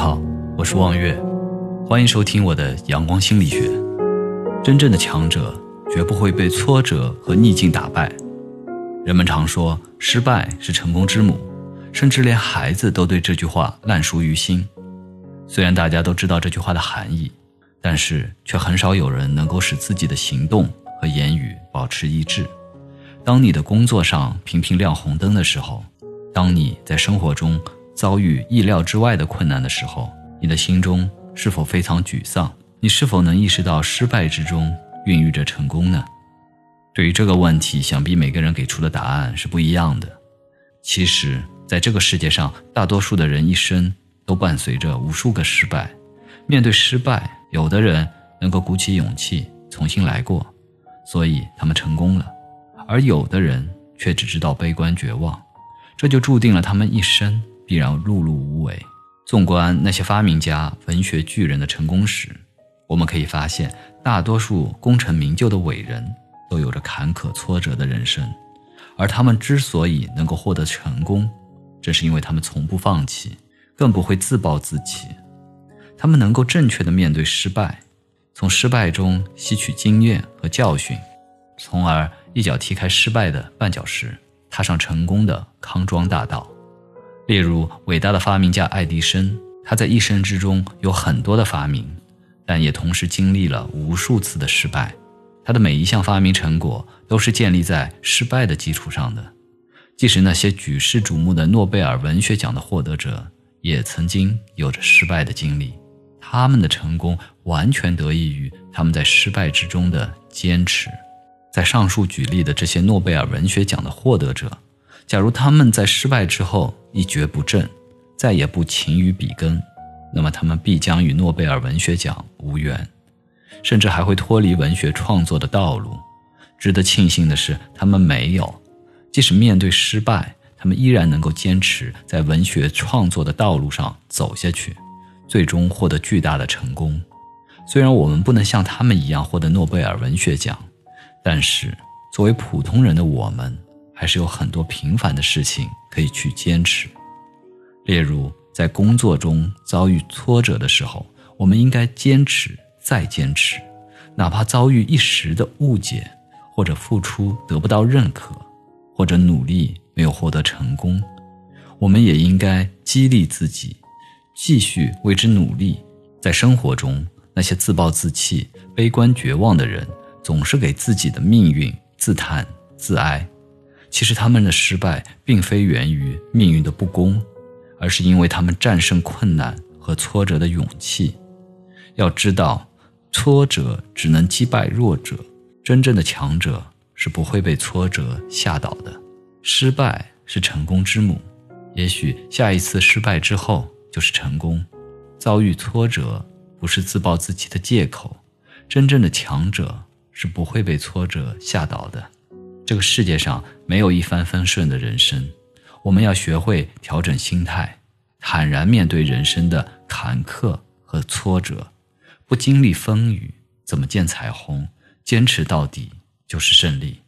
好，我是望月，欢迎收听我的阳光心理学。真正的强者绝不会被挫折和逆境打败。人们常说失败是成功之母，甚至连孩子都对这句话烂熟于心。虽然大家都知道这句话的含义，但是却很少有人能够使自己的行动和言语保持一致。当你的工作上频频亮红灯的时候，当你在生活中遭遇意料之外的困难的时候，你的心中是否非常沮丧？你是否能意识到失败之中孕育着成功呢？对于这个问题，想必每个人给出的答案是不一样的。其实，在这个世界上，大多数的人一生都伴随着无数个失败。面对失败，有的人能够鼓起勇气重新来过，所以他们成功了；而有的人却只知道悲观绝望，这就注定了他们一生必然碌碌无为。纵观那些发明家、文学巨人的成功史，我们可以发现，大多数功成名就的伟人都有着坎坷挫折的人生，而他们之所以能够获得成功，正是因为他们从不放弃，更不会自暴自弃。他们能够正确的面对失败，从失败中吸取经验和教训，从而一脚踢开失败的绊脚石，踏上成功的康庄大道。例如，伟大的发明家爱迪生，他在一生之中有很多的发明，但也同时经历了无数次的失败。他的每一项发明成果都是建立在失败的基础上的。即使那些举世瞩目的诺贝尔文学奖的获得者，也曾经有着失败的经历。他们的成功完全得益于他们在失败之中的坚持。在上述举例的这些诺贝尔文学奖的获得者。假如他们在失败之后一蹶不振，再也不勤于笔耕，那么他们必将与诺贝尔文学奖无缘，甚至还会脱离文学创作的道路。值得庆幸的是，他们没有，即使面对失败，他们依然能够坚持在文学创作的道路上走下去，最终获得巨大的成功。虽然我们不能像他们一样获得诺贝尔文学奖，但是作为普通人的我们。还是有很多平凡的事情可以去坚持，例如在工作中遭遇挫折的时候，我们应该坚持再坚持，哪怕遭遇一时的误解，或者付出得不到认可，或者努力没有获得成功，我们也应该激励自己，继续为之努力。在生活中，那些自暴自弃、悲观绝望的人，总是给自己的命运自叹自哀。其实他们的失败并非源于命运的不公，而是因为他们战胜困难和挫折的勇气。要知道，挫折只能击败弱者，真正的强者是不会被挫折吓倒的。失败是成功之母，也许下一次失败之后就是成功。遭遇挫折不是自暴自弃的借口，真正的强者是不会被挫折吓倒的。这个世界上没有一帆风顺的人生，我们要学会调整心态，坦然面对人生的坎坷和挫折。不经历风雨，怎么见彩虹？坚持到底就是胜利。